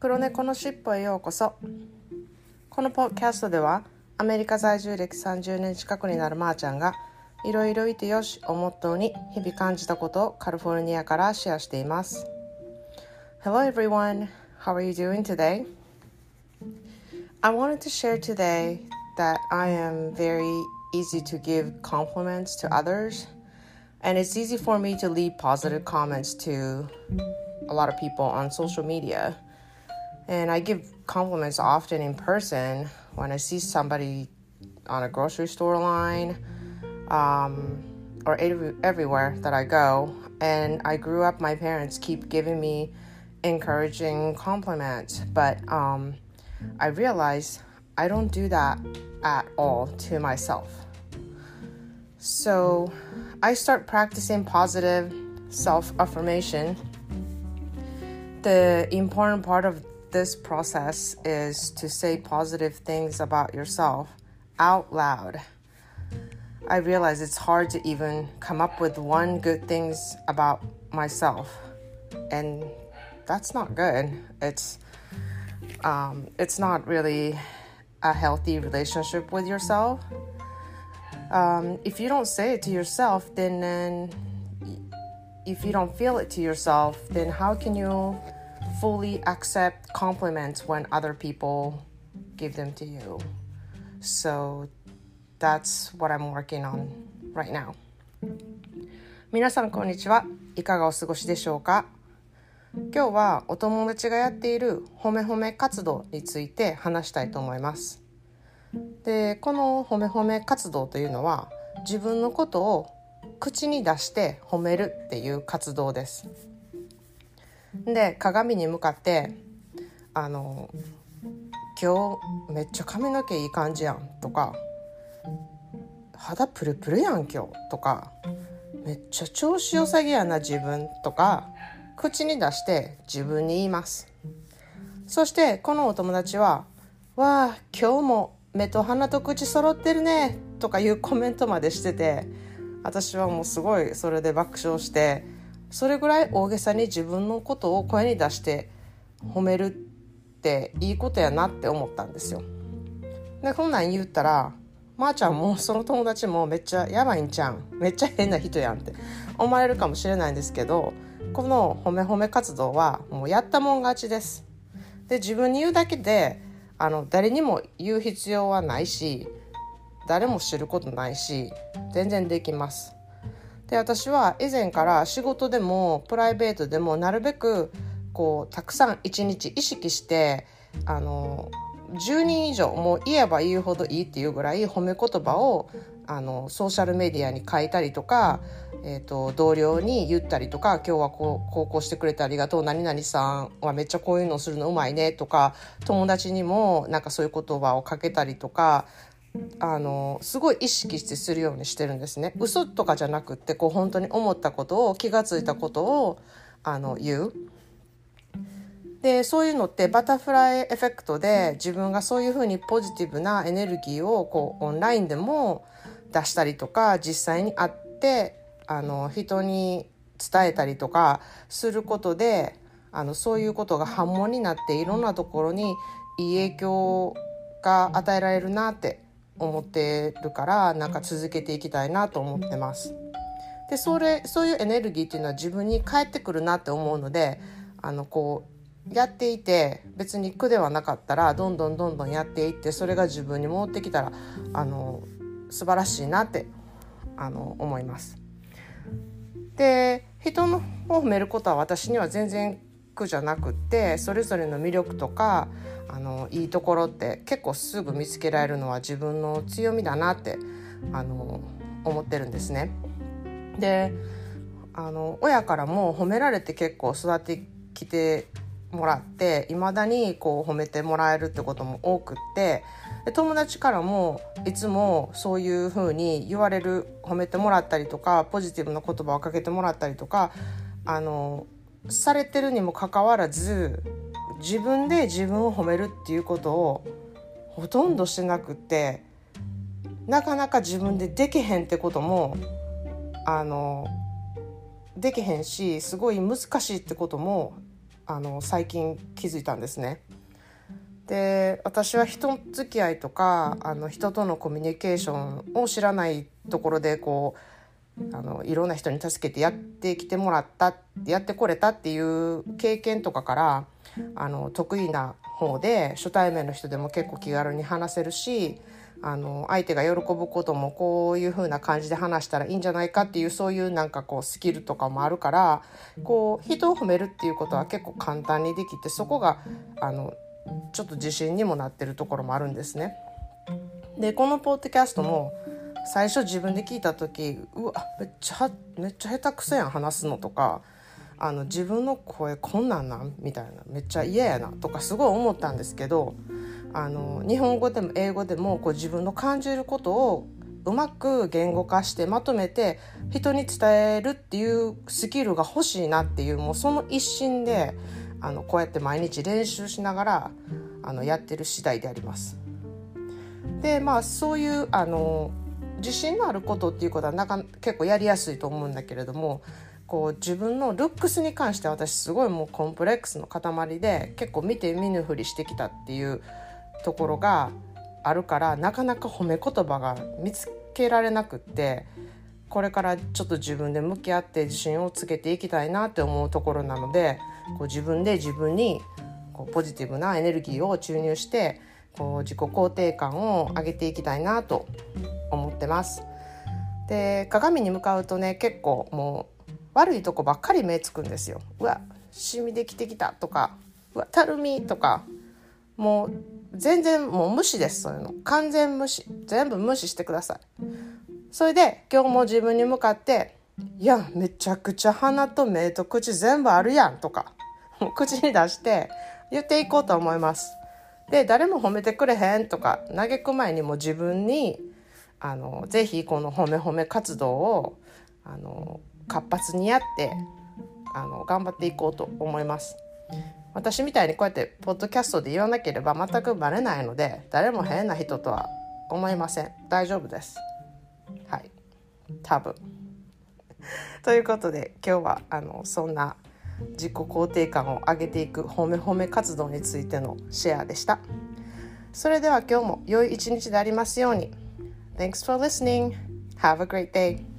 黒猫のしっぽへようこそこのポッキャストではアメリカ在住歴30年近くになるまーちゃんがいろいろいてよしをモットーに日々感じたことをカリフォルニアからシェアしています Hello everyone, how are you doing today? I wanted to share today that I am very easy to give compliments to others and it's easy for me to leave positive comments to a lot of people on social media. And I give compliments often in person when I see somebody on a grocery store line um, or every, everywhere that I go. And I grew up, my parents keep giving me encouraging compliments, but um, I realize I don't do that at all to myself. So I start practicing positive self affirmation. The important part of this process is to say positive things about yourself out loud. I realize it's hard to even come up with one good things about myself, and that's not good. It's um, it's not really a healthy relationship with yourself. Um, if you don't say it to yourself, then, then if you don't feel it to yourself, then how can you fully accept compliments when other people give them to you? So that's what I'm working on right now. 皆さんこんにちは。いかがお過ごしでしょうか？今日はお友達がやっている褒め褒め活動について話したいと思います。でこの褒め褒め活動というのは自分のことを口に出して褒めるっていう活動です。で鏡に向かって「あの今日めっちゃ髪の毛いい感じやん」とか「肌プルプルやん今日」とか「めっちゃ調子よさげやな自分」とか口に出して自分に言います。そしてこのお友達は「わあ今日も目と鼻と口揃ってるねとかいうコメントまでしてて私はもうすごいそれで爆笑してそれぐらい大げさに自分のことを声に出して褒めるっていいことやなって思ったんですよ。でこんなん言ったらまー、あ、ちゃんもその友達もめっちゃやばいんちゃんめっちゃ変な人やんって思われるかもしれないんですけどこの褒め褒め活動はもうやったもん勝ちです。で自分に言うだけであの誰にも言う必要はないし誰も知ることないし全然できます。で私は以前から仕事でもプライベートでもなるべくこうたくさん一日意識してあの10人以上もう言えば言うほどいいっていうぐらい褒め言葉をあのソーシャルメディアに書いたりとかえーと、同僚に言ったりとか今日はこうこうこうしてくれてありがとう何々さんはめっちゃこういうのするのうまいねとか友達にもなんかそういう言葉をかけたりとかあのすごい意識してするようにしてるんですね嘘とかじゃなくってこう本当に思ったことを気が付いたことをあの言う。でそういうのってバタフライエフェクトで自分がそういうふうにポジティブなエネルギーをこうオンラインでも出したりとか実際に会ってあの人に伝えたりとかすることであのそういうことが反問になっていろんなところにいい影響が与えられるなって思ってるからなんか続けていきたいなと思ってます。でそれそういうエネルギーっていうのは自分に返ってくるなって思うのであのこうやっていて別に苦ではなかったらどんどんどんどんやっていってそれが自分に戻ってきたらあの素晴らしいなってあの思います。で人のを褒めることは私には全然苦じゃなくってそれぞれの魅力とかあのいいところって結構すぐ見つけられるのは自分の強みだなってあの思ってるんですね。であの親からも褒められて結構育ってきてもらっていまだにこう褒めてもらえるってことも多くってで友達からもいつもそういうふうに言われる褒めてもらったりとかポジティブな言葉をかけてもらったりとかあのされてるにもかかわらず自分で自分を褒めるっていうことをほとんどしてなくってなかなか自分でできへんってこともあのできへんしすごい難しいってこともあの最近気づいたんですね。で私は人付き合いとかあの人とのコミュニケーションを知らないところでこうあのいろんな人に助けてやってきてもらったやってこれたっていう経験とかからあの得意な方で初対面の人でも結構気軽に話せるしあの相手が喜ぶこともこういう風な感じで話したらいいんじゃないかっていうそういうなんかこうスキルとかもあるからこう人を褒めるっていうことは結構簡単にできてそこがあのちょっと自信にもなってるところもあるんですね。でこのポッドキャストも最初自分で聞いた時うわめっちゃめっちゃ下手くそやん話すのとかあの自分の声こんなんなん？みたいなめっちゃ嫌やなとかすごい思ったんですけどあの日本語でも英語でもこう自分の感じることをうまく言語化してまとめて人に伝えるっていうスキルが欲しいなっていうもうその一心であのこうやって毎日練習しながらあのやってる次第であります。でまあそういうあの自信のあることっていうことはなか結構やりやすいと思うんだけれどもこう自分のルックスに関して私すごいもうコンプレックスの塊で結構見て見ぬふりしてきたっていうところがあるからなかなか褒め言葉が見つけられなくってこれからちょっと自分で向き合って自信をつけていきたいなって思うところなのでこう自分で自分にこうポジティブなエネルギーを注入してこう自己肯定感を上げていきたいなと思ってます。で鏡に向かうとね結構もう悪いとこばっかり目つくんですよ。うわシミできてきたとかうわたるみとかもう全然もう無視ですそういうの。完全無視。全部無視してください。それで今日も自分に向かって「いやめちゃくちゃ鼻と目と口全部あるやん」とか口に出して言っていこうと思います。で誰も褒めてくれへんとか嘆く前にも自分にあのぜひこの褒め褒め活動をあの活発にやってあの頑張っていこうと思います。私みたいにこうやってポッドキャストで言わなければ全くバレないので誰も変な人とは思いません。大丈夫です。はい。多分。ということで今日はあのそんな自己肯定感を上げていく褒め褒め活動についてのシェアでした。それでは今日も良い一日でありますように。Thanks for listening. Have a great day.